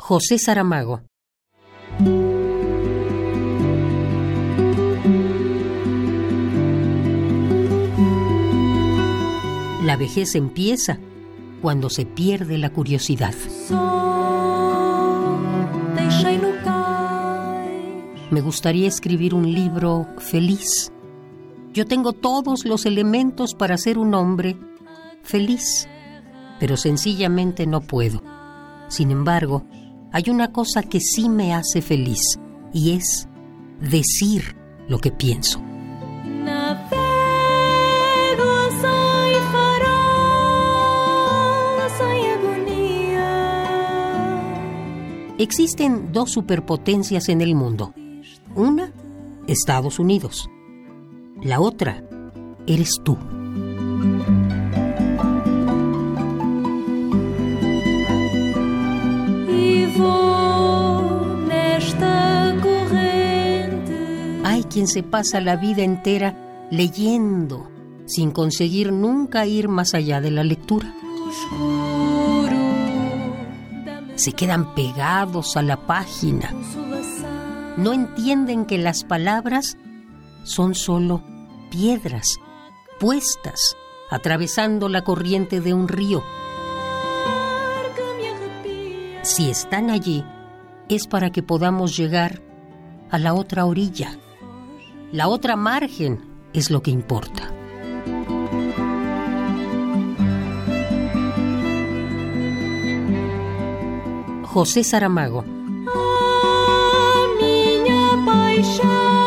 José Saramago. La vejez empieza cuando se pierde la curiosidad. Me gustaría escribir un libro feliz. Yo tengo todos los elementos para ser un hombre feliz, pero sencillamente no puedo. Sin embargo, hay una cosa que sí me hace feliz y es decir lo que pienso. Existen dos superpotencias en el mundo. Una, Estados Unidos. La otra, eres tú. Quien se pasa la vida entera leyendo sin conseguir nunca ir más allá de la lectura se quedan pegados a la página. No entienden que las palabras son solo piedras puestas atravesando la corriente de un río. Si están allí, es para que podamos llegar a la otra orilla. La otra margen es lo que importa. José Saramago. A minha paixão